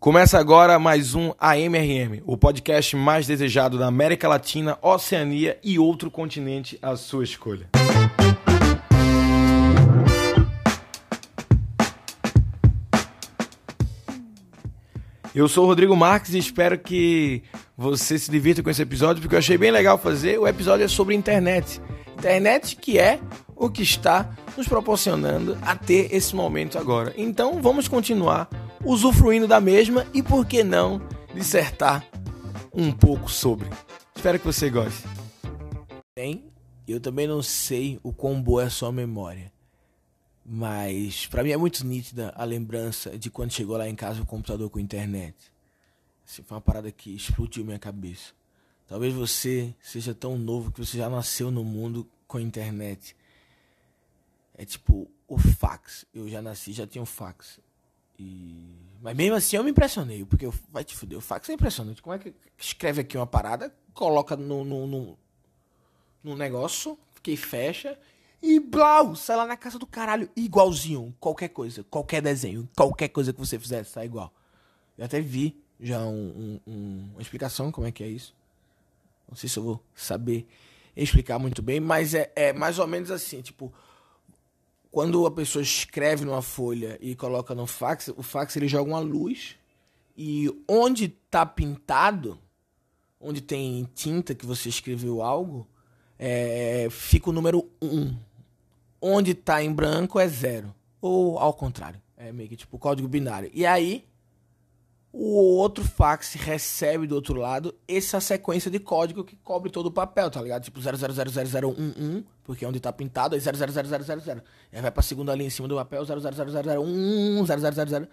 Começa agora mais um AMRM, o podcast mais desejado da América Latina, Oceania e outro continente à sua escolha. Eu sou o Rodrigo Marques e espero que você se divirta com esse episódio, porque eu achei bem legal fazer. O episódio é sobre internet. Internet que é o que está nos proporcionando a ter esse momento agora. Então vamos continuar usufruindo da mesma e por que não dissertar um pouco sobre. Espero que você goste. Bem, eu também não sei o quão boa é a sua memória. Mas para mim é muito nítida a lembrança de quando chegou lá em casa o computador com internet. Assim, foi uma parada que explodiu minha cabeça. Talvez você seja tão novo que você já nasceu no mundo com internet. É tipo o fax. Eu já nasci, já tinha um fax. E... Mas mesmo assim eu me impressionei, porque eu... vai te fuder, o fax é impressionante. Como é que escreve aqui uma parada, coloca no, no, no, no negócio, que fecha e blau, sai lá na casa do caralho, igualzinho, qualquer coisa, qualquer desenho, qualquer coisa que você fizer, sai igual. Eu até vi já um, um, um, uma explicação como é que é isso. Não sei se eu vou saber explicar muito bem, mas é, é mais ou menos assim, tipo, quando a pessoa escreve numa folha e coloca no fax, o fax ele joga uma luz e onde tá pintado, onde tem tinta que você escreveu algo, é, fica o número 1 onde tá em branco é zero. Ou ao contrário. É meio que tipo código binário. E aí, o outro fax recebe do outro lado essa sequência de código que cobre todo o papel, tá ligado? Tipo 0000011, porque é onde tá pintado, aí 0000000. E aí vai pra segunda linha em cima do papel, 0000011, 00000.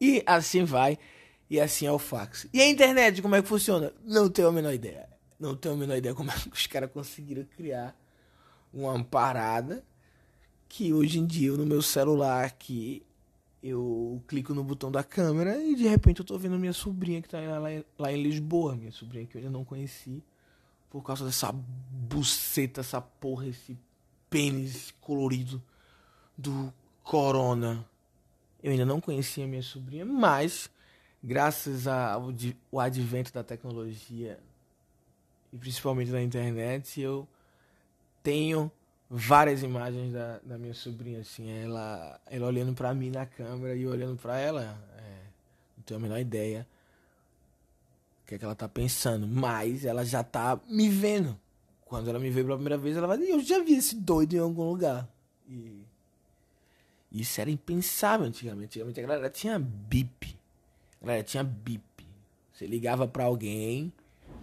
E assim vai. E assim é o fax. E a internet, como é que funciona? Não tenho a menor ideia. Não tenho a menor ideia como é que os caras conseguiram criar uma parada que hoje em dia no meu celular aqui eu clico no botão da câmera e de repente eu tô vendo minha sobrinha que tá lá, lá em Lisboa, minha sobrinha que eu ainda não conheci por causa dessa buceta, essa porra, esse pênis colorido do Corona. Eu ainda não conhecia minha sobrinha, mas graças ao, advento da tecnologia e principalmente da internet, eu tenho várias imagens da, da minha sobrinha, assim, ela, ela olhando para mim na câmera e olhando para ela, é, não tenho a menor ideia o que é que ela tá pensando, mas ela já tá me vendo. Quando ela me vê pela primeira vez, ela vai dizer, eu já vi esse doido em algum lugar. E isso era impensável antigamente. Antigamente a galera tinha bip. A galera tinha bip. Você ligava para alguém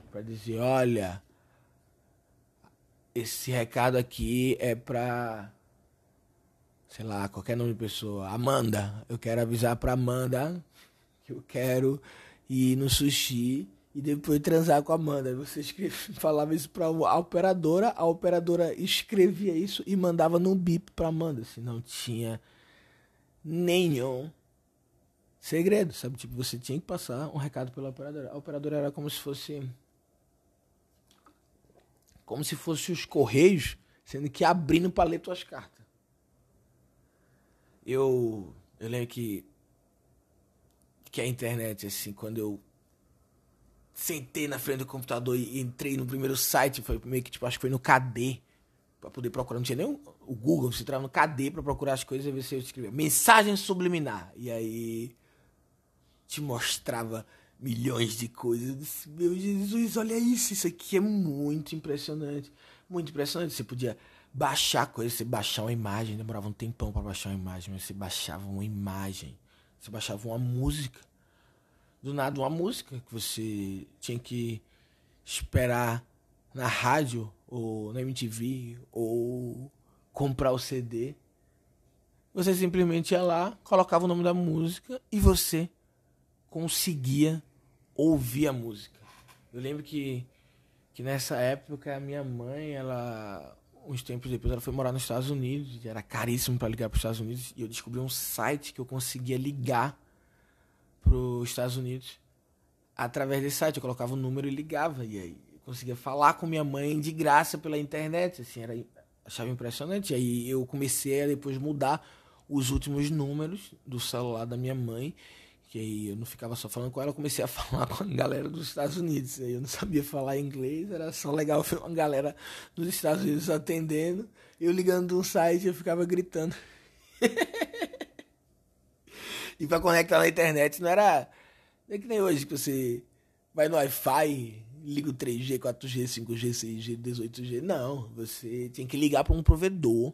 para dizer, olha, esse recado aqui é pra. Sei lá, qualquer nome de pessoa. Amanda. Eu quero avisar pra Amanda que eu quero ir no sushi e depois transar com a Amanda. Você escreve, falava isso pra a operadora, a operadora escrevia isso e mandava no bip pra Amanda. Se não tinha nenhum segredo, sabe? Tipo, você tinha que passar um recado pela operadora. A operadora era como se fosse como se fosse os correios, sendo que abrindo para ler tuas cartas. Eu, eu lembro que que a internet assim, quando eu sentei na frente do computador e entrei no primeiro site, foi meio que tipo, acho que foi no KD, para poder procurar, não tinha nem o Google, você entrava no KD para procurar as coisas e ver se eu escrevia mensagem subliminar. E aí te mostrava milhões de coisas. Meu Jesus, olha isso, isso aqui é muito impressionante. Muito impressionante. Você podia baixar coisas, você baixar uma imagem, demorava um tempão para baixar uma imagem, mas você baixava uma imagem, você baixava uma música. Do nada, uma música que você tinha que esperar na rádio ou na MTV ou comprar o CD. Você simplesmente ia lá, colocava o nome da música e você conseguia ouvir a música. Eu lembro que, que nessa época a minha mãe, ela uns tempos depois ela foi morar nos Estados Unidos, era caríssimo para ligar para os Estados Unidos, e eu descobri um site que eu conseguia ligar para os Estados Unidos. Através desse site eu colocava o um número e ligava e aí eu conseguia falar com minha mãe de graça pela internet, assim, era achava impressionante. Aí eu comecei a depois mudar os últimos números do celular da minha mãe Porque aí eu não ficava só falando com ela, eu comecei a falar com a galera dos Estados Unidos. Aí eu não sabia falar inglês, era só legal ver uma galera dos Estados Unidos atendendo. Eu ligando um site, eu ficava gritando. e para conectar na internet não era. Não é que nem hoje que você vai no Wi-Fi, liga o 3G, 4G, 5G, 6G, 18G. Não, você tinha que ligar para um provedor.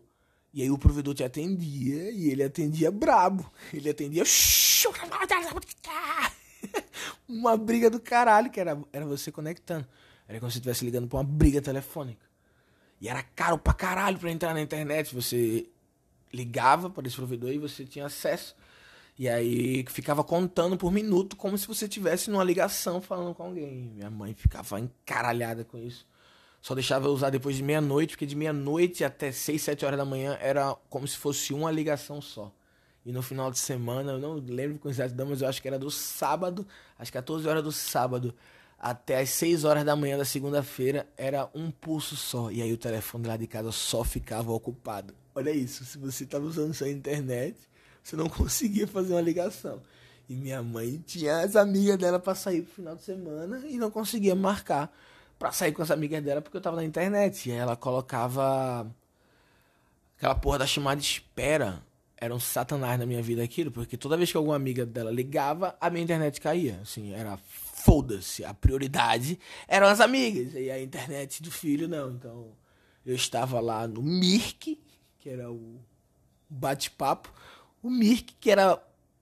E aí o provedor te atendia e ele atendia brabo. Ele atendia. Uma briga do caralho, que era, era você conectando. Era como se estivesse ligando pra uma briga telefônica. E era caro pra caralho pra entrar na internet. Você ligava para esse provedor e você tinha acesso. E aí ficava contando por minuto como se você tivesse numa ligação falando com alguém. Minha mãe ficava encaralhada com isso. Só deixava eu usar depois de meia-noite, porque de meia-noite até 6, 7 horas da manhã era como se fosse uma ligação só. E no final de semana, eu não lembro com exatidão, mas eu acho que era do sábado, às 14 horas do sábado, até às 6 horas da manhã da segunda-feira, era um pulso só. E aí o telefone lá de casa só ficava ocupado. Olha isso, se você estava usando sua internet, você não conseguia fazer uma ligação. E minha mãe tinha as amigas dela para sair pro final de semana e não conseguia marcar para sair com as amigas dela porque eu tava na internet. E ela colocava aquela porra da chamada espera. Era um satanás na minha vida aquilo, porque toda vez que alguma amiga dela ligava, a minha internet caía. Assim, era foda-se. A prioridade eram as amigas. E a internet do filho, não. Então, eu estava lá no Mirk, que era o bate-papo. O Mirk, que era.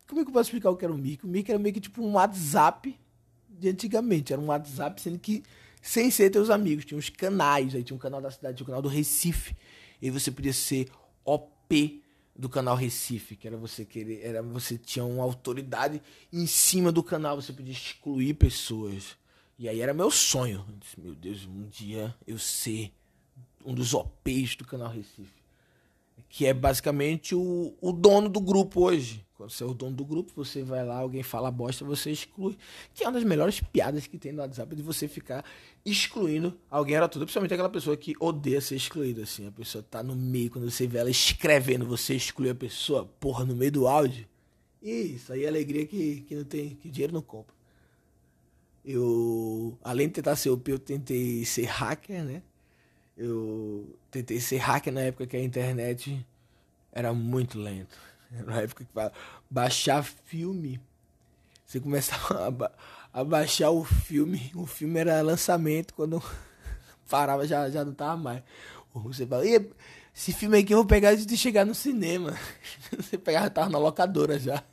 Como é que eu posso explicar o que era o Mirk? O Mirk era meio que tipo um WhatsApp de antigamente. Era um WhatsApp, sendo que sem ser teus amigos. Tinha uns canais, aí tinha um canal da cidade, tinha um canal do Recife. E você podia ser OP do canal Recife, que era você querer, era você tinha uma autoridade em cima do canal, você podia excluir pessoas. E aí era meu sonho. Disse, meu Deus, um dia eu ser um dos OPs do canal Recife. Que é basicamente o, o dono do grupo hoje. Quando você é o dono do grupo, você vai lá, alguém fala bosta, você exclui. Que é uma das melhores piadas que tem no WhatsApp de você ficar excluindo alguém era tudo. Principalmente aquela pessoa que odeia ser excluída, assim. A pessoa tá no meio, quando você vê ela escrevendo, você exclui a pessoa, porra, no meio do áudio. Isso aí é alegria que, que não tem, que dinheiro não compra. Eu, além de tentar ser OP, eu tentei ser hacker, né? Eu tentei ser hacker na época que a internet era muito lento na época que fala, baixar filme. Você começava a, ba a, baixar o filme, o filme era lançamento, quando parava já, já não tava mais. Você fala, esse filme aqui eu vou pegar antes de chegar no cinema. Você pegava, tava na locadora já.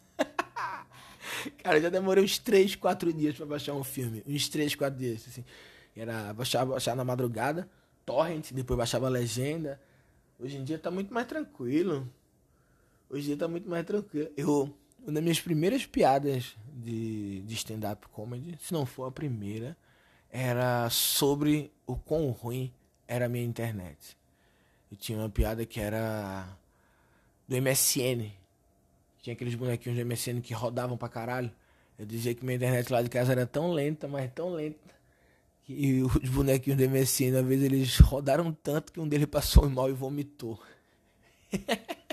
Cara, já demorei uns 3, 4 dias para baixar um filme. Uns 3, 4 dias, assim. Era baixar, baixar na madrugada, torrent, depois baixava a legenda. Hoje em dia tá muito mais tranquilo. Hoje em dia tá muito mais tranquilo. Eu, uma das minhas primeiras piadas de, de stand-up comedy, se não for a primeira, era sobre o quão ruim era a minha internet. Eu tinha uma piada que era do MSN. Tinha aqueles bonequinhos do MSN que rodavam pra caralho. Eu dizia que minha internet lá de casa era tão lenta, mas tão lenta. Que os bonequinhos do MSN, às vezes, eles rodaram tanto que um deles passou mal e vomitou.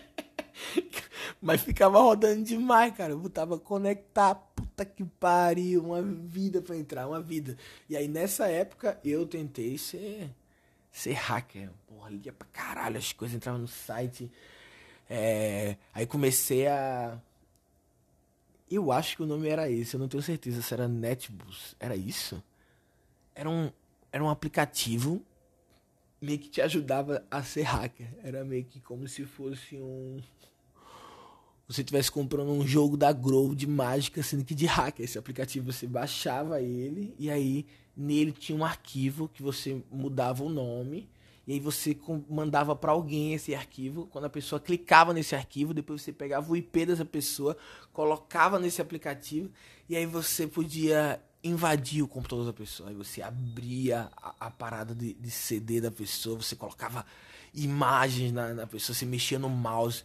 Mas ficava rodando demais, cara. Eu botava conectar, puta que pariu, uma vida pra entrar, uma vida. E aí nessa época eu tentei ser, ser hacker. Porra, lia pra caralho as coisas, entrava no site. É, aí comecei a. Eu acho que o nome era esse, eu não tenho certeza se era Netbus. Era isso? Era um, era um aplicativo meio que te ajudava a ser hacker. Era meio que como se fosse um você estivesse comprando um jogo da Grow de mágica, sendo que de hacker. Esse aplicativo você baixava ele e aí nele tinha um arquivo que você mudava o nome e aí você mandava para alguém esse arquivo. Quando a pessoa clicava nesse arquivo, depois você pegava o IP dessa pessoa, colocava nesse aplicativo e aí você podia invadir o computador da pessoa. Aí você abria a, a parada de, de, CD da pessoa, você colocava imagens na, na pessoa, você mexia no mouse.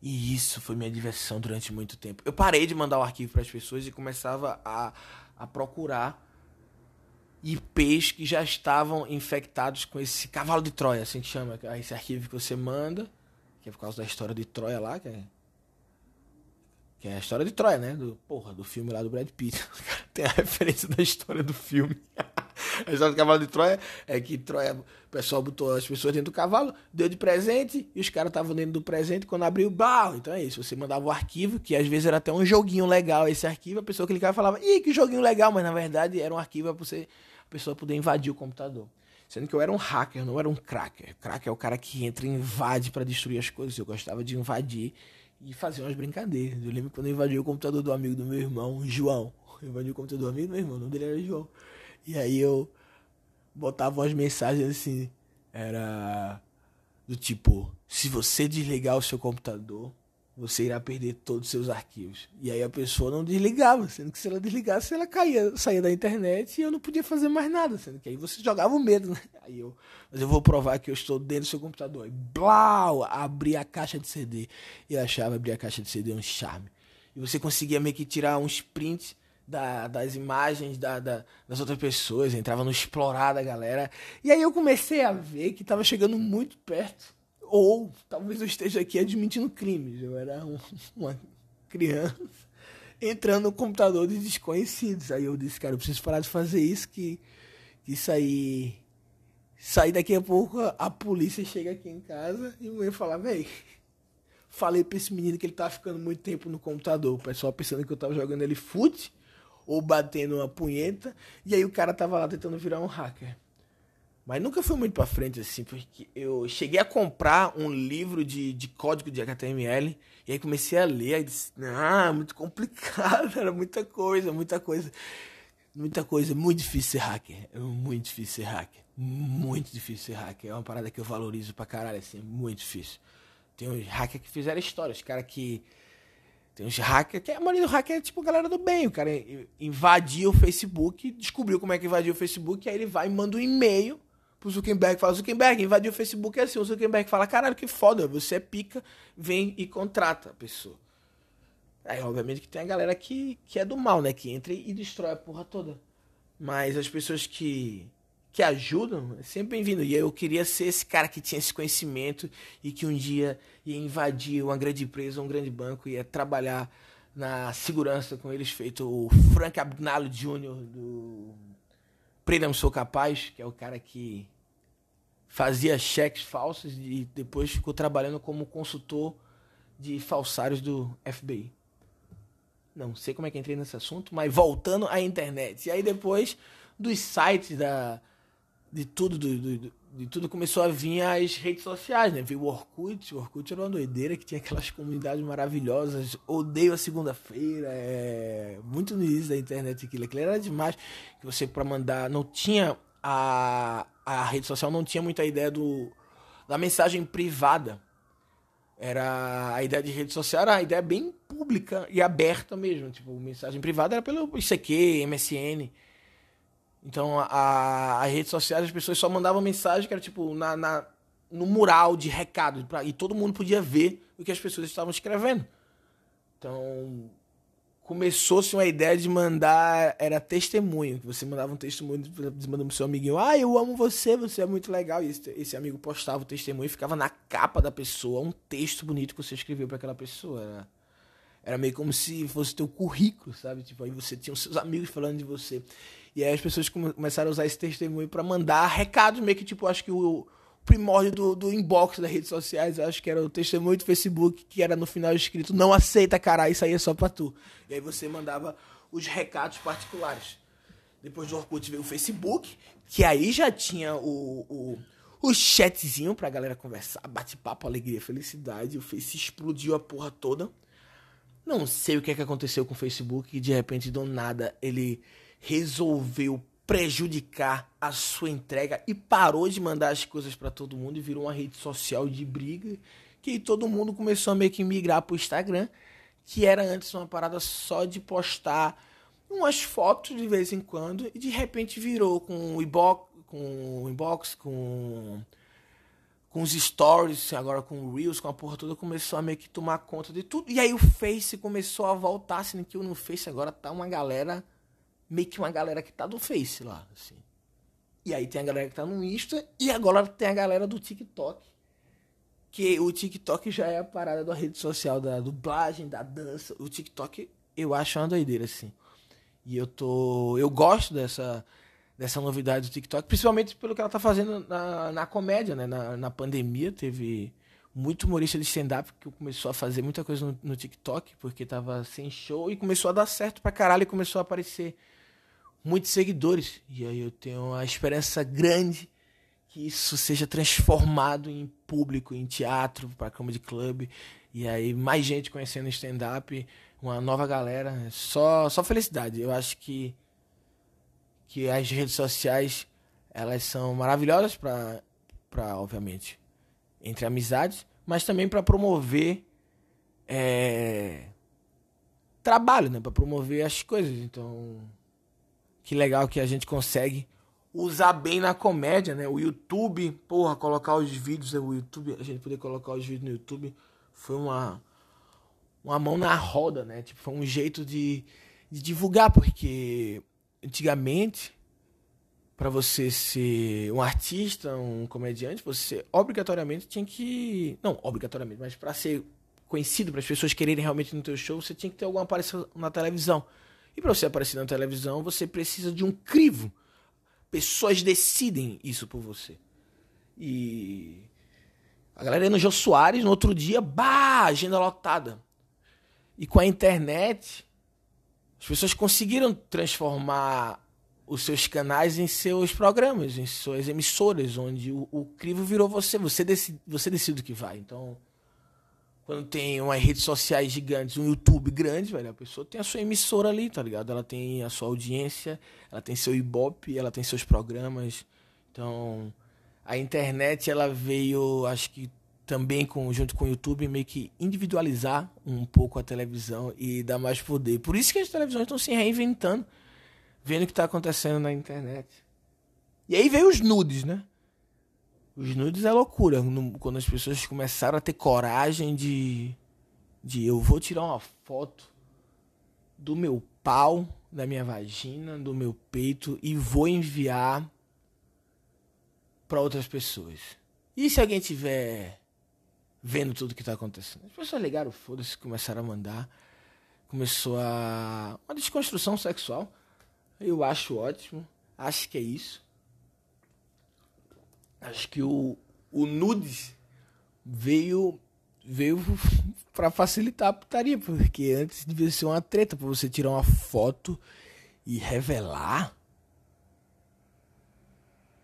E isso foi minha diversão durante muito tempo. Eu parei de mandar o arquivo para as pessoas e começava a, a procurar IPs que já estavam infectados com esse cavalo de Troia, assim que chama, esse arquivo que você manda, que é por causa da história de Troia lá, que é Que é a história de Troia, né? Do, porra, do filme lá do Brad Pitt. Tem a referência da história do filme. a história do cavalo de Troia é que Troia, o pessoal botou as pessoas dentro do cavalo, deu de presente, e os caras estavam dentro do presente quando abriu, bal. Então é isso, você mandava o arquivo, que às vezes era até um joguinho legal esse arquivo, a pessoa clicava e falava, ih, que joguinho legal, mas na verdade era um arquivo para você, a pessoa poder invadir o computador. Sendo que eu era um hacker, não era um cracker. Cracker é o cara que entra e invade para destruir as coisas. Eu gostava de invadir e fazer umas brincadeiras. Eu lembro quando eu invadi o computador do amigo do meu irmão, João. Eu invadi o computador do amigo do meu irmão, o nome dele era João. E aí eu botava umas mensagens assim. Era do tipo: se você desligar o seu computador, você irá perder todos os seus arquivos. E aí a pessoa não desligava, sendo que se ela desligasse, ela caía, saía da internet e eu não podia fazer mais nada, sendo que aí você jogava o medo, né? Aí eu, mas eu vou provar que eu estou dentro do seu computador. E blau, abri a caixa de CD. E achava abrir a caixa de CD um charme. E você conseguia meio que tirar uns prints da, das imagens da, da, das outras pessoas, entrava no explorar da galera. E aí eu comecei a ver que estava chegando muito perto ou talvez eu esteja aqui admitindo crimes. Eu era um, uma criança entrando no computador de desconhecidos. Aí eu disse, cara, eu preciso parar de fazer isso, que, que isso aí. Sair daqui a pouco, a polícia chega aqui em casa e eu falar, véi. Falei pra esse menino que ele tava ficando muito tempo no computador. O pessoal pensando que eu tava jogando ele fute ou batendo uma punheta. E aí o cara tava lá tentando virar um hacker. Mas nunca foi muito pra frente, assim, porque eu cheguei a comprar um livro de, de código de HTML e aí comecei a ler e disse, ah, muito complicado, era muita coisa, muita coisa. Muita coisa, muito difícil ser hacker. É muito difícil ser hacker. Muito difícil ser hacker. É uma parada que eu valorizo pra caralho, assim, muito difícil. Tem uns hackers que fizeram história, os caras que. Tem uns hackers que a maioria do hacker é tipo a galera do bem. O cara invadiu o Facebook, descobriu como é que invadiu o Facebook, aí ele vai e manda um e-mail pro Zuckerberg, fala, Zuckerberg, invadiu o Facebook é assim, o Zuckerberg fala, caralho, que foda, você é pica, vem e contrata a pessoa. Aí, obviamente, que tem a galera que, que é do mal, né, que entra e destrói a porra toda. Mas as pessoas que, que ajudam, é sempre bem-vindo. E eu queria ser esse cara que tinha esse conhecimento e que um dia ia invadir uma grande empresa, um grande banco, ia trabalhar na segurança com eles, feito o Frank Abagnale Jr. do Prenda-me Sou Capaz, que é o cara que fazia cheques falsos e depois ficou trabalhando como consultor de falsários do FBI. Não sei como é que entrei nesse assunto, mas voltando à internet. E aí depois dos sites da de tudo do, do, de tudo começou a vir as redes sociais, né? Veio o Orkut, o Orkut era uma doideira que tinha aquelas comunidades maravilhosas. Odeio a segunda-feira, é muito no início da internet aquilo. Aquilo era demais. Que você para mandar não tinha a a rede social não tinha muita ideia do da mensagem privada. Era a ideia de rede social era a ideia bem pública e aberta mesmo, tipo, mensagem privada era pelo ICQ, MSN. Então, a, as redes sociais, as pessoas só mandavam mensagem que era tipo na, na no mural de recado pra, e todo mundo podia ver o que as pessoas estavam escrevendo. Então, começou-se uma ideia de mandar, era testemunho, você mandava um testemunho, mandando pro seu amiguinho, ah, eu amo você, você é muito legal, e esse, esse amigo postava o testemunho e ficava na capa da pessoa, um texto bonito que você escreveu para aquela pessoa. Era, era meio como se fosse teu currículo, sabe? Tipo, aí você tinha os seus amigos falando de você. E aí as pessoas começaram a usar esse testemunho para mandar recados, meio que tipo, acho que o primórdio do, do inbox das redes sociais, acho que era o testemunho do Facebook, que era no final escrito, não aceita caralho, isso aí é só pra tu. E aí você mandava os recados particulares. Depois do Orkut veio o Facebook, que aí já tinha o, o, o chatzinho pra galera conversar, bate-papo, alegria, felicidade. O Face explodiu a porra toda. Não sei o que é que aconteceu com o Facebook, que de repente, do nada, ele resolveu prejudicar a sua entrega e parou de mandar as coisas para todo mundo e virou uma rede social de briga que todo mundo começou a meio que migrar pro Instagram, que era antes uma parada só de postar umas fotos de vez em quando e de repente virou com o inbox, com o inbox, com com os stories, agora com o Reels, com a porra toda, começou a meio que tomar conta de tudo. E aí o Face começou a voltar, sendo que no Face agora tá uma galera meio que uma galera que tá do Face lá, assim. E aí tem a galera que tá no Insta e agora tem a galera do TikTok. que o TikTok já é a parada da rede social, da dublagem, da dança. O TikTok eu acho uma doideira, assim. E eu tô. Eu gosto dessa, dessa novidade do TikTok, principalmente pelo que ela tá fazendo na, na comédia, né? Na, na pandemia teve muito humorista de stand-up que começou a fazer muita coisa no, no, TikTok, porque tava sem show e começou a dar certo pra caralho e começou a aparecer muitos seguidores. E aí eu tenho uma esperança grande que isso seja transformado em público, em teatro, para comedy club, e aí mais gente conhecendo stand-up, uma nova galera, só só felicidade. Eu acho que que as redes sociais elas são maravilhosas para para obviamente entre amizades, mas também para promover é, trabalho, né, para promover as coisas. Então, que legal que a gente consegue usar bem na comédia, né? O YouTube, porra, colocar os vídeos, né? o YouTube, a gente poder colocar os vídeos no YouTube foi uma uma mão na roda, né? Tipo, foi um jeito de, de divulgar, porque antigamente para você ser um artista, um comediante, você obrigatoriamente tinha que, não, obrigatoriamente, mas para ser conhecido, para as pessoas quererem realmente no teu show, você tinha que ter alguma aparição na televisão. E para você aparecer na televisão, você precisa de um crivo Pessoas decidem isso por você. E a galera ia no Jô Soares, no outro dia, bah, agenda lotada. E com a internet, as pessoas conseguiram transformar os seus canais em seus programas, em suas emissoras, onde o, o crivo virou você. Você decide, você decide o que vai. Então, quando tem umas redes sociais gigantes, um YouTube grande, velho, a pessoa tem a sua emissora ali, tá ligado? Ela tem a sua audiência, ela tem seu Ibope, ela tem seus programas. Então, a internet, ela veio, acho que também com, junto com o YouTube, meio que individualizar um pouco a televisão e dar mais poder. Por isso que as televisões estão se reinventando, vendo o que está acontecendo na internet. E aí veio os nudes, né? Os nudes é loucura. Quando as pessoas começaram a ter coragem de. De eu vou tirar uma foto do meu pau, da minha vagina, do meu peito e vou enviar para outras pessoas. E se alguém tiver vendo tudo que tá acontecendo? As pessoas ligaram, foda-se, começaram a mandar. Começou a. Uma desconstrução sexual. Eu acho ótimo. Acho que é isso. Acho que o, o nudes veio veio para facilitar a putaria, porque antes devia ser uma treta para você tirar uma foto e revelar.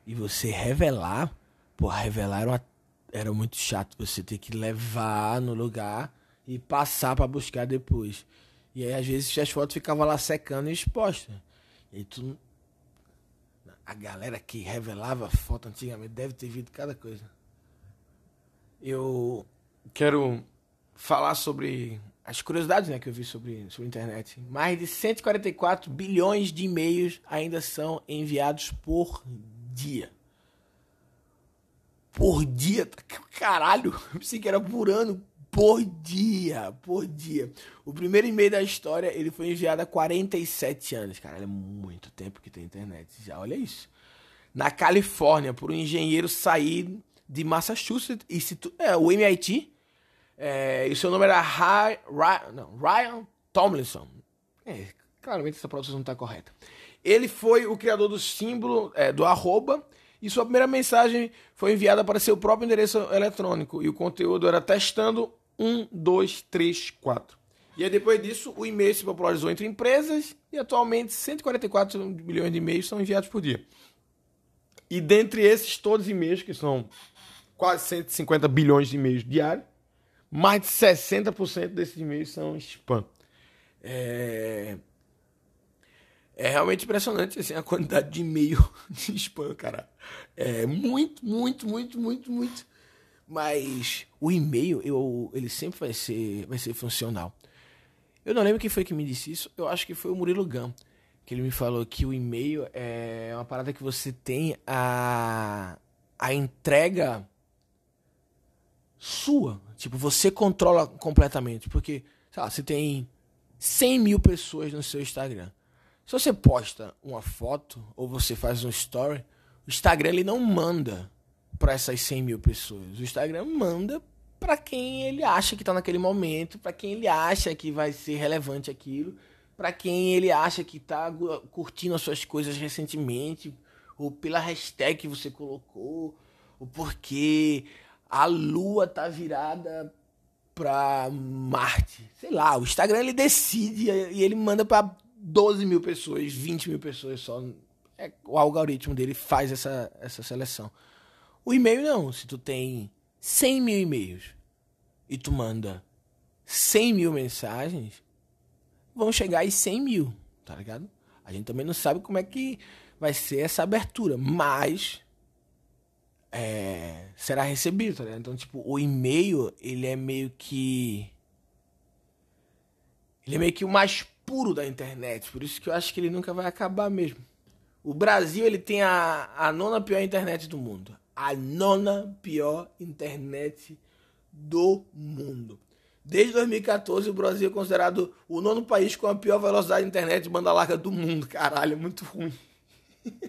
E você revelar, pô, revelar era, uma, era muito chato você ter que levar no lugar e passar para buscar depois. E aí às vezes as fotos ficavam lá secando e expostas. E tu a galera que revelava foto antigamente deve ter visto cada coisa. Eu quero falar sobre as curiosidades né, que eu vi sobre, sobre a internet. Mais de 144 bilhões de e-mails ainda são enviados por dia. Por dia? Caralho, eu pensei que era por ano por dia, por dia. O primeiro e-mail da história, ele foi enviado há 47 anos. Cara, é muito tempo que tem internet já, olha isso. Na Califórnia, por um engenheiro sair de Massachusetts, Instituto, é, o MIT, é, e seu nome era Ryan, Ryan, não, Ryan Tomlinson. É, claramente essa produção não está correta. Ele foi o criador do símbolo é, do arroba e sua primeira mensagem foi enviada para seu próprio endereço eletrônico. E o conteúdo era testando 1, 2, 3, 4. E aí, depois disso, o e-mail se popularizou entre empresas e atualmente 144 milhões de e-mails são enviados por dia. E dentre esses todos os e-mails, que são quase 150 bilhões de e-mails diários, mais de 60% desses e-mails são spam. É... é realmente impressionante assim, a quantidade de e-mail de spam, cara. É muito, muito, muito, muito, muito. Mas o e-mail, eu, ele sempre vai ser, vai ser funcional. Eu não lembro quem foi que me disse isso. Eu acho que foi o Murilo Gam. Que ele me falou que o e-mail é uma parada que você tem a, a entrega sua. Tipo, você controla completamente. Porque, sei lá, você tem 100 mil pessoas no seu Instagram. Se você posta uma foto ou você faz um story, o Instagram ele não manda para essas 100 mil pessoas. O Instagram manda para quem ele acha que está naquele momento, para quem ele acha que vai ser relevante aquilo, para quem ele acha que está curtindo as suas coisas recentemente, ou pela hashtag que você colocou, ou porque a lua tá virada para Marte. Sei lá, o Instagram ele decide e ele manda para 12 mil pessoas, 20 mil pessoas só. É, o algoritmo dele faz essa, essa seleção. O e-mail não. Se tu tem 100 mil e-mails e tu manda 100 mil mensagens, vão chegar aí 100 mil, tá ligado? A gente também não sabe como é que vai ser essa abertura, mas é, será recebido, tá ligado? Então, tipo, o e-mail, ele é meio que. Ele é meio que o mais puro da internet. Por isso que eu acho que ele nunca vai acabar mesmo. O Brasil ele tem a, a nona pior internet do mundo. A nona pior internet do mundo. Desde 2014, o Brasil é considerado o nono país com a pior velocidade de internet de banda larga do mundo. Caralho, é muito ruim.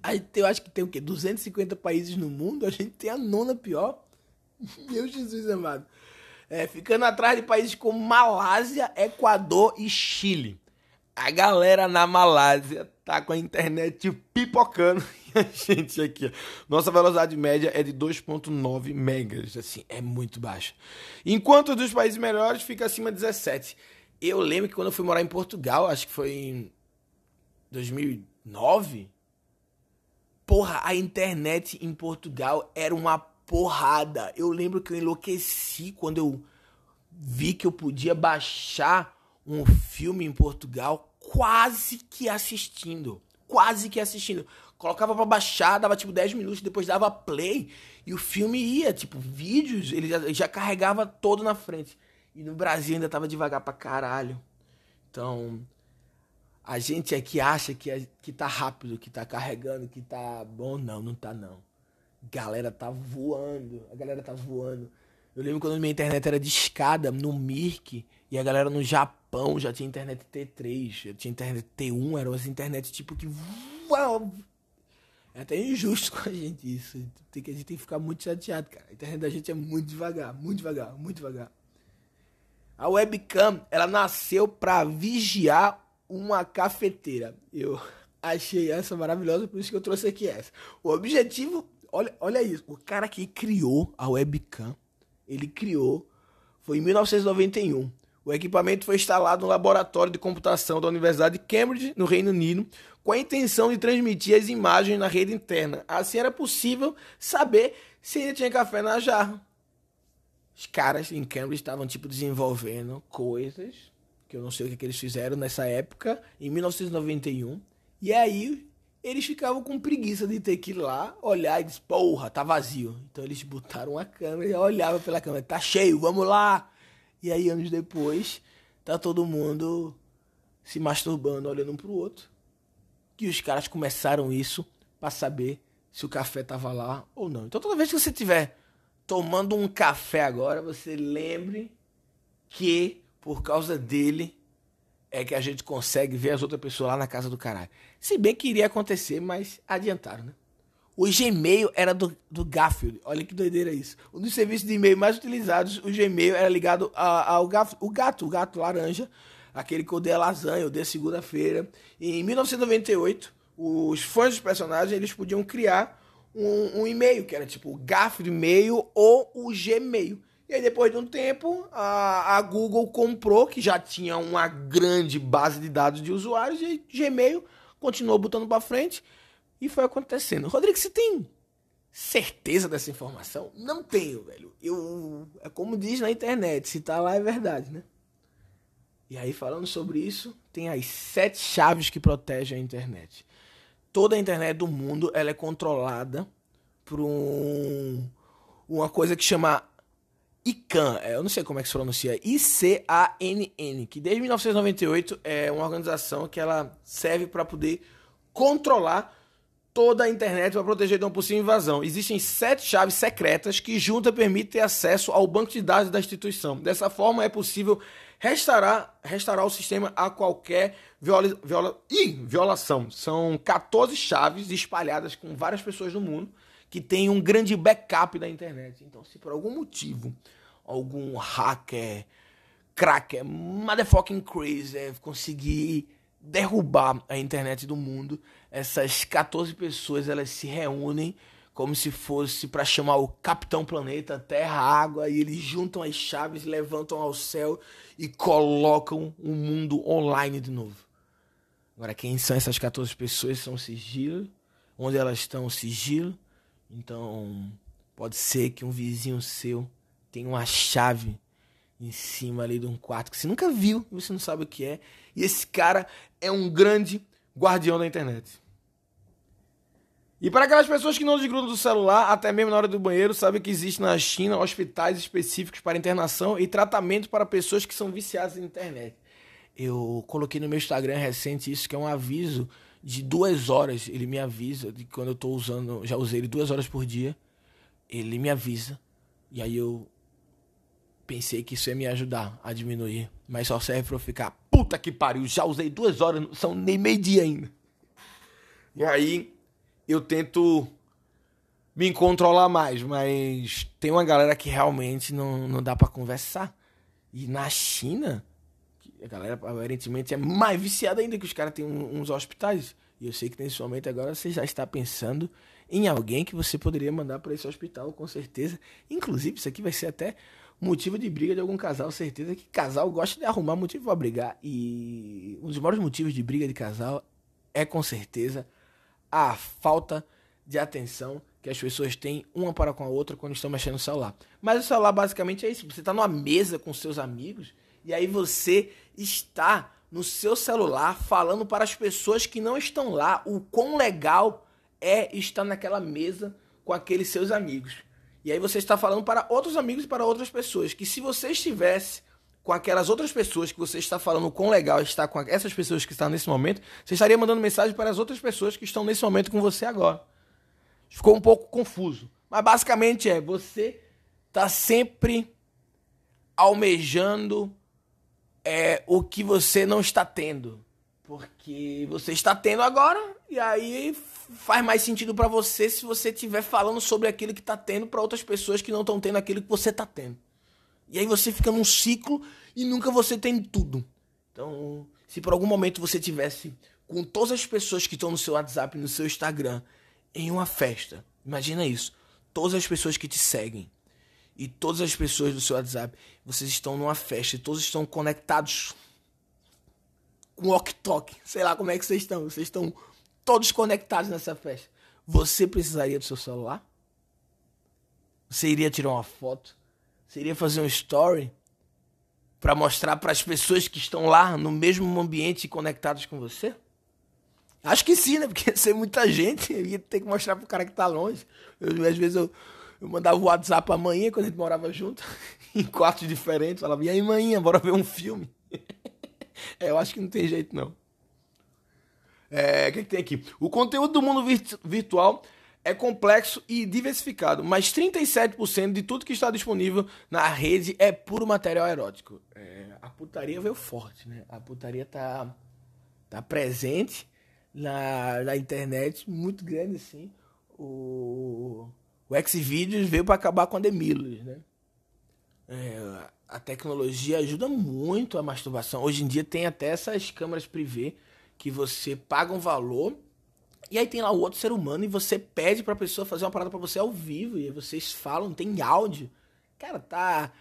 Aí eu acho que tem o quê? 250 países no mundo? A gente tem a nona pior. Meu Jesus amado. É, ficando atrás de países como Malásia, Equador e Chile. A galera na Malásia tá com a internet pipocando e a gente aqui. Nossa velocidade média é de 2.9 megas, assim, é muito baixa. Enquanto dos países melhores fica acima de 17. Eu lembro que quando eu fui morar em Portugal, acho que foi em 2009, porra, a internet em Portugal era uma porrada. Eu lembro que eu enlouqueci quando eu vi que eu podia baixar um filme em Portugal quase que assistindo. Quase que assistindo. Colocava pra baixar, dava tipo 10 minutos, depois dava play e o filme ia, tipo, vídeos, ele já, já carregava todo na frente. E no Brasil ainda tava devagar pra caralho. Então, a gente aqui acha que, é, que tá rápido, que tá carregando, que tá bom. Não, não tá não galera tá voando. A galera tá voando. Eu lembro quando minha internet era de escada no Mirk e a galera no Japão já tinha internet T3, já tinha internet T1, era umas internet tipo que. É até injusto com a gente isso. Tem que, a gente tem que ficar muito chateado, cara. A internet da gente é muito devagar, muito devagar, muito devagar. A webcam, ela nasceu pra vigiar uma cafeteira. Eu achei essa maravilhosa, por isso que eu trouxe aqui essa. O objetivo olha, olha isso. O cara que criou a webcam, ele criou, foi em 1991. O equipamento foi instalado no laboratório de computação da Universidade de Cambridge, no Reino Unido, com a intenção de transmitir as imagens na rede interna. Assim era possível saber se ainda tinha café na jarra. Os caras em Cambridge estavam tipo desenvolvendo coisas que eu não sei o que, que eles fizeram nessa época, em 1991. E aí eles ficavam com preguiça de ter que ir lá, olhar e dizer, porra, tá vazio. Então eles botaram a câmera e olhava pela câmera, tá cheio, vamos lá. E aí, anos depois, tá todo mundo se masturbando, olhando um pro outro. E os caras começaram isso para saber se o café tava lá ou não. Então toda vez que você estiver tomando um café agora, você lembre que por causa dele é que a gente consegue ver as outras pessoas lá na casa do caralho. Se bem que iria acontecer, mas adiantaram, né? O Gmail era do, do Garfield. Olha que doideira isso. Um dos serviços de e-mail mais utilizados, o Gmail era ligado ao o gato, o gato laranja, aquele que odeia lasanha, odeia segunda-feira. Em 1998, os fãs dos personagens eles podiam criar um, um e-mail, que era tipo o Garfield e-mail ou o Gmail. E aí, depois de um tempo, a, a Google comprou, que já tinha uma grande base de dados de usuários, e Gmail continuou botando para frente e foi acontecendo. Rodrigo, você tem certeza dessa informação? Não tenho, velho. Eu, é como diz na internet, se tá lá é verdade, né? E aí, falando sobre isso, tem as sete chaves que protegem a internet. Toda a internet do mundo ela é controlada por um, uma coisa que chama ICANN, é, eu não sei como é que se pronuncia, I-C-A-N-N, que desde 1998 é uma organização que ela serve para poder controlar toda a internet para proteger de uma possível invasão. Existem sete chaves secretas que juntas permitem acesso ao banco de dados da instituição. Dessa forma, é possível restaurar, restaurar o sistema a qualquer viola, viola, ih, violação. São 14 chaves espalhadas com várias pessoas no mundo que tem um grande backup da internet. Então, se por algum motivo algum hacker, cracker, motherfucking crazy conseguir derrubar a internet do mundo, essas 14 pessoas elas se reúnem como se fosse para chamar o Capitão Planeta, Terra, Água, e eles juntam as chaves, levantam ao céu e colocam o mundo online de novo. Agora, quem são essas 14 pessoas? São sigilo. Onde elas estão? Sigilo. Então, pode ser que um vizinho seu tenha uma chave em cima ali de um quarto que você nunca viu, você não sabe o que é. E esse cara é um grande guardião da internet. E para aquelas pessoas que não desgrudam do celular, até mesmo na hora do banheiro, sabe que existe na China hospitais específicos para internação e tratamento para pessoas que são viciadas na internet. Eu coloquei no meu Instagram recente isso, que é um aviso de duas horas. Ele me avisa de quando eu estou usando, já usei ele duas horas por dia. Ele me avisa. E aí eu pensei que isso ia me ajudar a diminuir. Mas só serve para eu ficar, puta que pariu, já usei duas horas, são nem meio dia ainda. E aí eu tento me controlar mais, mas tem uma galera que realmente não, não dá para conversar. E na China, a galera aparentemente é mais viciada ainda que os caras têm uns hospitais. E eu sei que nesse momento agora você já está pensando em alguém que você poderia mandar para esse hospital, com certeza. Inclusive, isso aqui vai ser até motivo de briga de algum casal, certeza que casal gosta de arrumar motivo para brigar. E um dos maiores motivos de briga de casal é com certeza a falta de atenção que as pessoas têm uma para com a outra quando estão mexendo no celular. Mas o celular basicamente é isso. Você está numa mesa com seus amigos e aí você está no seu celular falando para as pessoas que não estão lá o quão legal é estar naquela mesa com aqueles seus amigos. E aí você está falando para outros amigos e para outras pessoas que se você estivesse com aquelas outras pessoas que você está falando quão legal está com essas pessoas que estão nesse momento, você estaria mandando mensagem para as outras pessoas que estão nesse momento com você agora. Ficou um pouco confuso. Mas basicamente é, você está sempre almejando é, o que você não está tendo. Porque você está tendo agora, e aí faz mais sentido para você se você estiver falando sobre aquilo que está tendo para outras pessoas que não estão tendo aquilo que você está tendo. E aí você fica num ciclo e nunca você tem tudo. Então, se por algum momento você tivesse com todas as pessoas que estão no seu WhatsApp, no seu Instagram, em uma festa, imagina isso, todas as pessoas que te seguem e todas as pessoas do seu WhatsApp, vocês estão numa festa e todos estão conectados com walk-talk, sei lá como é que vocês estão, vocês estão todos conectados nessa festa. Você precisaria do seu celular? Você iria tirar uma foto? Seria fazer um story para mostrar para as pessoas que estão lá no mesmo ambiente conectados com você? Acho que sim, né? Porque ia ser muita gente, eu ia ter que mostrar pro cara que tá longe. Eu, às vezes eu, eu mandava o WhatsApp pra manhã, quando a gente morava junto, em quartos diferentes, falava, e aí manhã, bora ver um filme. é, eu acho que não tem jeito não. É, o que, que tem aqui? O conteúdo do mundo virtual é complexo e diversificado, mas 37% de tudo que está disponível na rede é puro material erótico. É, a putaria veio forte, né? A putaria tá, tá presente na, na internet, muito grande assim. O, o Xvideos veio para acabar com a Demilos, né? É, a tecnologia ajuda muito a masturbação. Hoje em dia tem até essas câmeras privê que você paga um valor e aí tem lá o outro ser humano e você pede pra pessoa fazer uma parada pra você ao vivo. E vocês falam, tem áudio. Cara, tá.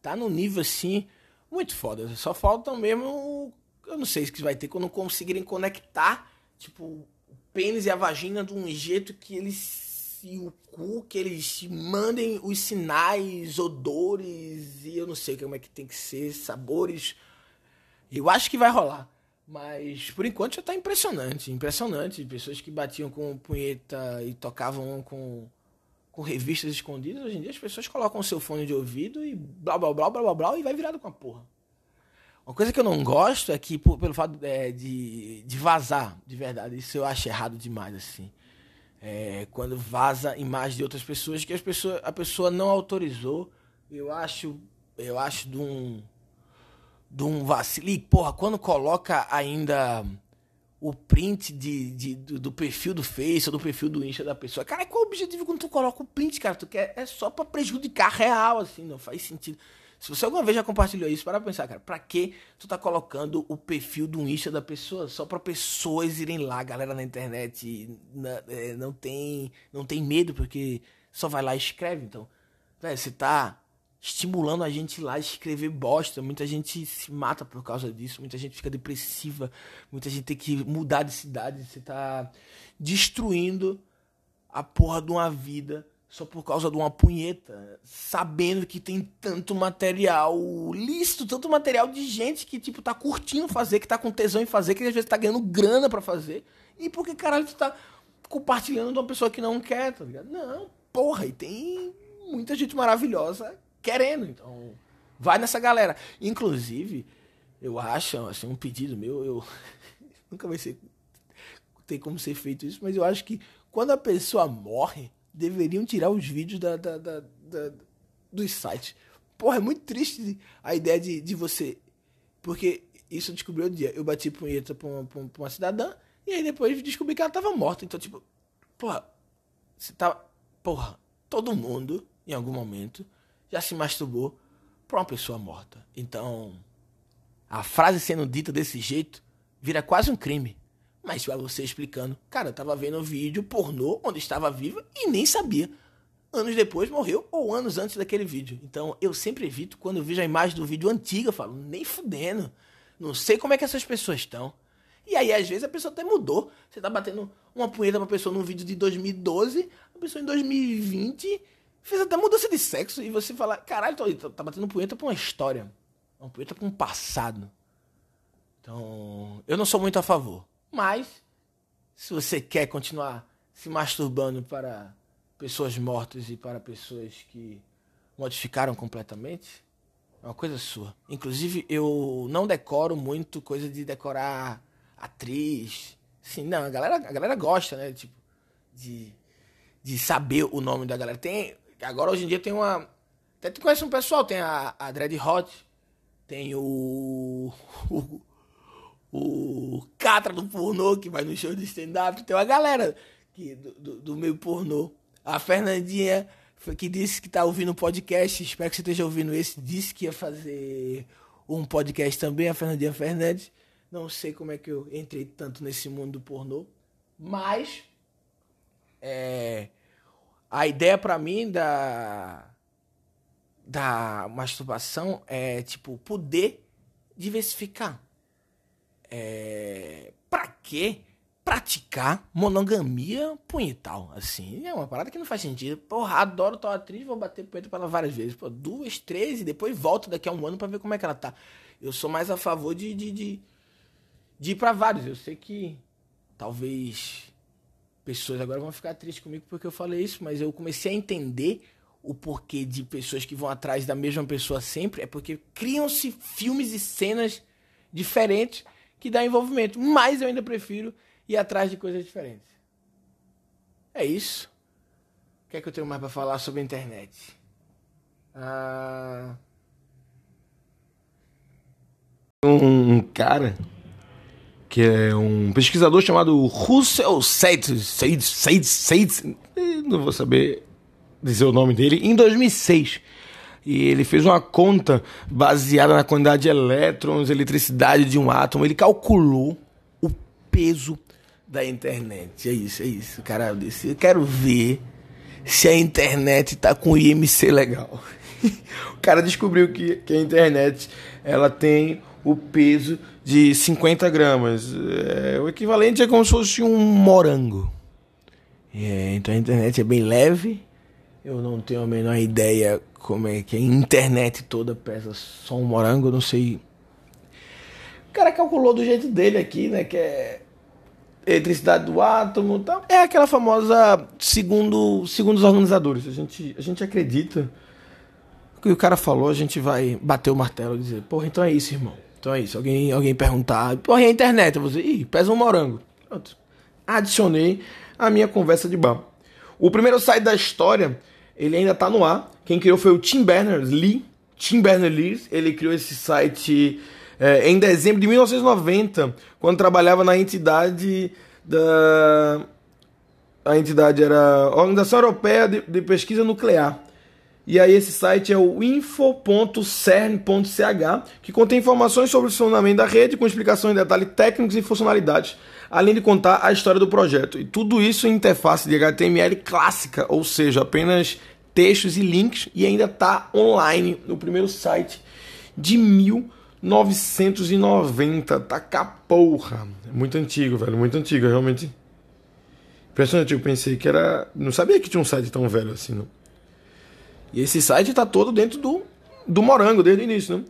Tá num nível assim. Muito foda. Só faltam mesmo. Eu não sei se vai ter quando conseguirem conectar, tipo, o pênis e a vagina de um jeito que eles. E o cu, que eles mandem os sinais, odores, e eu não sei como é que tem que ser, sabores. Eu acho que vai rolar. Mas por enquanto já tá impressionante, impressionante. Pessoas que batiam com punheta e tocavam com, com revistas escondidas. Hoje em dia as pessoas colocam o seu fone de ouvido e blá blá blá blá blá blá e vai virado com a porra. Uma coisa que eu não gosto é que, por, pelo fato é, de, de vazar, de verdade, isso eu acho errado demais, assim. É, quando vaza imagem de outras pessoas que as pessoas, a pessoa não autorizou, eu acho, eu acho de um de um vacilo. Porra, quando coloca ainda o print de, de do, do, perfil do Face ou do perfil do Insta da pessoa. Cara, qual é o objetivo quando tu coloca o print, cara? Tu quer, é só para prejudicar real, assim, não faz sentido. Se você alguma vez já compartilhou isso, para pensar, cara, pra que tu tá colocando o perfil do Insta da pessoa só para pessoas irem lá, galera na internet na, é, não tem não tem medo porque só vai lá e escreve, então, velho, você tá estimulando a gente lá a escrever bosta. Muita gente se mata por causa disso, muita gente fica depressiva, muita gente tem que mudar de cidade. Você tá destruindo a porra de uma vida só por causa de uma punheta, sabendo que tem tanto material lícito, tanto material de gente que, tipo, tá curtindo fazer, que tá com tesão em fazer, que às vezes tá ganhando grana para fazer. E por que caralho tu tá compartilhando de uma pessoa que não quer, tá ligado? Não, porra, e tem muita gente maravilhosa querendo. Então, vai nessa galera. Inclusive, eu acho, assim, um pedido meu, eu nunca vai ser ter como ser feito isso, mas eu acho que quando a pessoa morre, deveriam tirar os vídeos da, da, da, da dos sites. Porra, é muito triste a ideia de, de você. Porque isso eu descobri outro dia. Eu bati punheta pra uma, pra uma cidadã e aí depois descobri que ela tava morta. Então, tipo, porra, você tá. Porra, todo mundo, em algum momento, já se masturbou para uma pessoa morta. Então, a frase sendo dita desse jeito vira quase um crime. Mas vai você explicando, cara, eu tava vendo um vídeo pornô onde estava viva e nem sabia. Anos depois morreu ou anos antes daquele vídeo. Então eu sempre evito quando eu vejo a imagem do vídeo antiga, eu falo, nem fudendo. Não sei como é que essas pessoas estão. E aí, às vezes, a pessoa até mudou. Você tá batendo uma punheta pra pessoa num vídeo de 2012, a pessoa em 2020 fez até mudança de sexo e você fala, caralho, tá, tá batendo punheta pra uma história. Uma punheta pra um passado. Então, eu não sou muito a favor. Mas, se você quer continuar se masturbando para pessoas mortas e para pessoas que modificaram completamente, é uma coisa sua. Inclusive, eu não decoro muito coisa de decorar atriz. Sim, não, a galera, a galera gosta, né? Tipo, de, de saber o nome da galera. Tem, Agora hoje em dia tem uma. Até tu conhece um pessoal, tem a, a Dread Hot, tem o. O, o Catra do pornô que vai no show de stand-up, tem uma galera que, do, do, do meio pornô. A Fernandinha que disse que tá ouvindo o podcast, espero que você esteja ouvindo esse, disse que ia fazer um podcast também, a Fernandinha Fernandes. Não sei como é que eu entrei tanto nesse mundo do pornô, mas é, a ideia para mim da da masturbação é tipo poder diversificar. É, para quê? Praticar monogamia punhetal, assim, é uma parada que não faz sentido. Porra, adoro tal atriz, vou bater punheta pra ela várias vezes. Pô, duas, três, e depois volto daqui a um ano para ver como é que ela tá. Eu sou mais a favor de, de, de, de ir pra vários. Eu sei que talvez pessoas agora vão ficar tristes comigo porque eu falei isso, mas eu comecei a entender o porquê de pessoas que vão atrás da mesma pessoa sempre, é porque criam-se filmes e cenas diferentes que dá envolvimento, mas eu ainda prefiro ir atrás de coisas diferentes. É isso. O que é que eu tenho mais para falar sobre a internet? Ah... Um cara que é um pesquisador chamado Russell Seitz, Seitz, não vou saber dizer o nome dele, em 2006. E ele fez uma conta baseada na quantidade de elétrons, eletricidade de um átomo. Ele calculou o peso da internet. É isso, é isso. Cara, eu disse, eu quero ver se a internet tá com IMC legal. o cara descobriu que, que a internet ela tem o peso de 50 gramas. É, o equivalente é como se fosse um morango. É, então a internet é bem leve. Eu não tenho a menor ideia como é que a internet toda pesa só um morango. Não sei. O cara calculou do jeito dele aqui, né? Que é eletricidade do átomo tal. É aquela famosa, segundo, segundo os organizadores. A gente, a gente acredita que o cara falou, a gente vai bater o martelo e dizer, porra, então é isso, irmão. Então é isso. Alguém, alguém perguntar, porra, e a internet? Eu vou dizer, ih, pesa um morango. Pronto. Adicionei a minha conversa de bar. O primeiro site da história, ele ainda tá no ar. Quem criou foi o Tim Berners-Lee. Tim Berners-Lee, ele criou esse site é, em dezembro de 1990, quando trabalhava na entidade da. A entidade era a Organização Europeia de, de Pesquisa Nuclear. E aí esse site é o info.cern.ch, que contém informações sobre o funcionamento da rede, com explicações em detalhes técnicos e funcionalidades, além de contar a história do projeto. E tudo isso em interface de HTML clássica, ou seja, apenas textos e links, e ainda está online no primeiro site de 1990. Tá cá porra. Muito antigo, velho, muito antigo, realmente. Impressionante, eu pensei que era. Não sabia que tinha um site tão velho assim, não. E esse site está todo dentro do, do Morango, desde o início, né?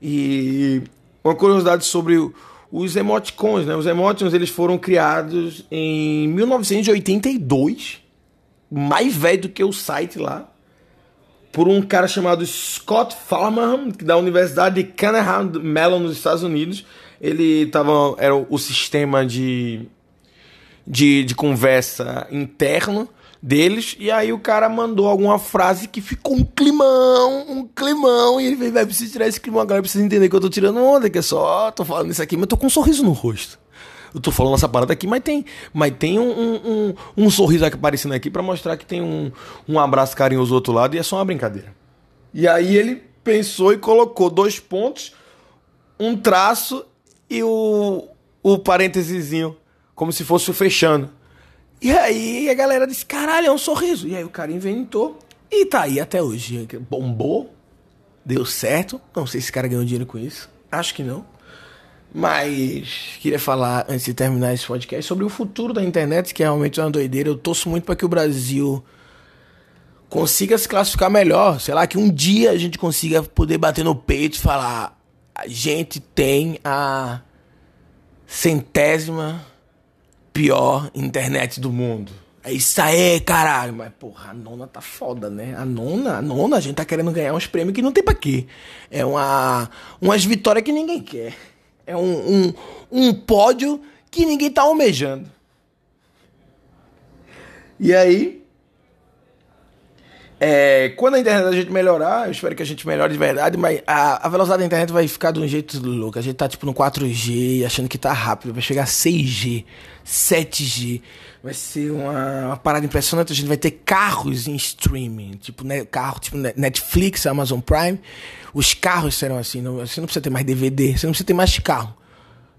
E uma curiosidade sobre os emoticons, né? Os emoticons eles foram criados em 1982, mais velho do que o site lá, por um cara chamado Scott Farmer, da Universidade de Carnegie Mellon nos Estados Unidos. Ele tava era o sistema de de, de conversa interno deles, e aí o cara mandou alguma frase que ficou um climão, um climão, e ele vai, preciso tirar esse climão agora, precisa entender que eu tô tirando onda, que é só, tô falando isso aqui, mas tô com um sorriso no rosto. Eu tô falando essa parada aqui, mas tem, mas tem um, um, um, um sorriso aqui aparecendo aqui para mostrar que tem um, um abraço carinhoso do outro lado e é só uma brincadeira. E aí ele pensou e colocou dois pontos, um traço e o, o parênteses como se fosse fechando. E aí a galera disse: caralho, é um sorriso. E aí o cara inventou e tá aí até hoje. Bombou, deu certo. Não sei se esse cara ganhou dinheiro com isso. Acho que não. Mas queria falar, antes de terminar esse podcast, sobre o futuro da internet, que é realmente uma doideira. Eu torço muito para que o Brasil consiga se classificar melhor. Sei lá, que um dia a gente consiga poder bater no peito e falar: a gente tem a centésima pior internet do mundo. É isso aí, caralho. Mas, porra, a nona tá foda, né? A nona, a nona, a gente tá querendo ganhar uns prêmios que não tem pra quê. É uma, umas vitórias que ninguém quer. É um, um, um pódio que ninguém tá almejando. E aí, é, quando a internet a gente melhorar, eu espero que a gente melhore de verdade, mas a, a, velocidade da internet vai ficar de um jeito louco. A gente tá tipo no 4G, achando que tá rápido, vai chegar a 6G, 7G. Vai ser uma, uma parada impressionante. A gente vai ter carros em streaming, tipo né, carro tipo Netflix, Amazon Prime. Os carros serão assim, não, você não precisa ter mais DVD, você não precisa ter mais carro.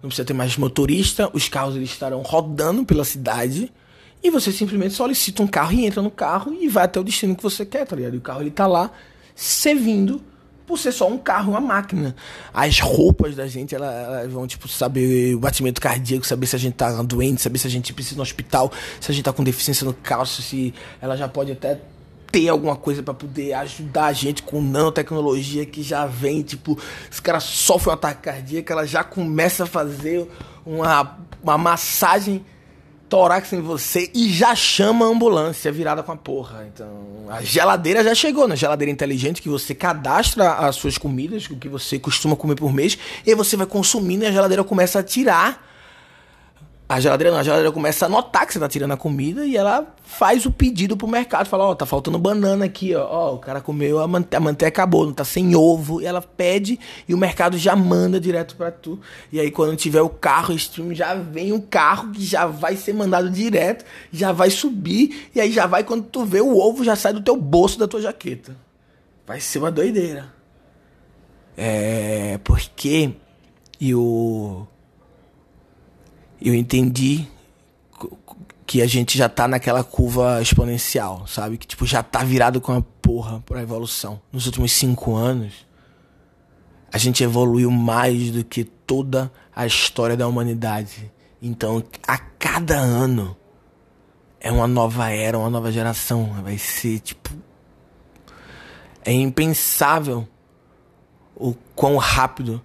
Não precisa ter mais motorista, os carros eles estarão rodando pela cidade e você simplesmente solicita um carro e entra no carro e vai até o destino que você quer, tá ligado? E o carro ele tá lá servindo por ser só um carro, uma máquina. As roupas da gente, elas, elas, vão, tipo, saber o batimento cardíaco, saber se a gente tá doente, saber se a gente precisa ir no hospital, se a gente tá com deficiência no cálcio, se ela já pode até ter alguma coisa para poder ajudar a gente com nanotecnologia que já vem, tipo, os caras sofrem um ataque cardíaco, ela já começa a fazer uma, uma massagem tórax em você e já chama a ambulância virada com a porra. Então, a geladeira já chegou, né? Geladeira inteligente que você cadastra as suas comidas, o que você costuma comer por mês, e você vai consumindo e a geladeira começa a tirar a geladeira não, a geladeira começa a notar que você tá tirando a comida e ela faz o pedido pro mercado. Fala, ó, oh, tá faltando banana aqui, ó. Ó, o cara comeu, a, mante a manteiga acabou, não tá sem ovo. E ela pede e o mercado já manda direto para tu. E aí quando tiver o carro stream, já vem um carro que já vai ser mandado direto, já vai subir. E aí já vai, quando tu vê o ovo, já sai do teu bolso da tua jaqueta. Vai ser uma doideira. É, porque... E o eu entendi que a gente já tá naquela curva exponencial, sabe? Que tipo, já tá virado com a porra pra evolução. Nos últimos cinco anos, a gente evoluiu mais do que toda a história da humanidade. Então, a cada ano é uma nova era, uma nova geração. Vai ser tipo. É impensável o quão rápido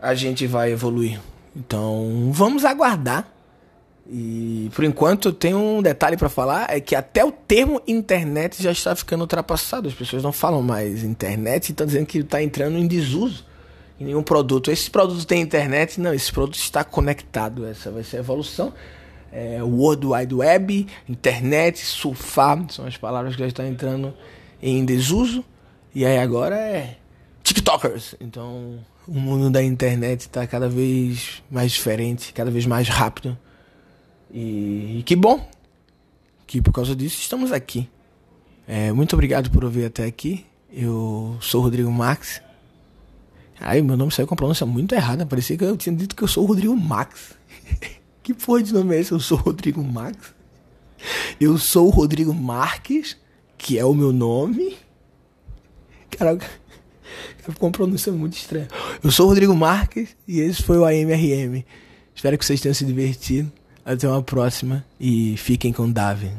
a gente vai evoluir. Então, vamos aguardar. E por enquanto tenho um detalhe para falar, é que até o termo internet já está ficando ultrapassado. As pessoas não falam mais internet estão dizendo que está entrando em desuso em nenhum produto. Esse produto tem internet? Não, esse produto está conectado. Essa vai ser a evolução. É, World Wide Web, internet, surfar, são as palavras que já estão entrando em desuso. E aí agora é TikTokers. Então, o mundo da internet está cada vez mais diferente, cada vez mais rápido. E, e, que bom que por causa disso estamos aqui. É, muito obrigado por ouvir até aqui. Eu sou Rodrigo Max. Ai, meu nome saiu com a pronúncia muito errada. Parecia que eu tinha dito que eu sou Rodrigo Max. que porra de nome é esse? Eu sou Rodrigo Max? Eu sou Rodrigo Marques, que é o meu nome. Caraca, ficou uma pronúncia muito estranha. Eu sou o Rodrigo Marques e esse foi o AMRM. Espero que vocês tenham se divertido. Até uma próxima e fiquem com Davi.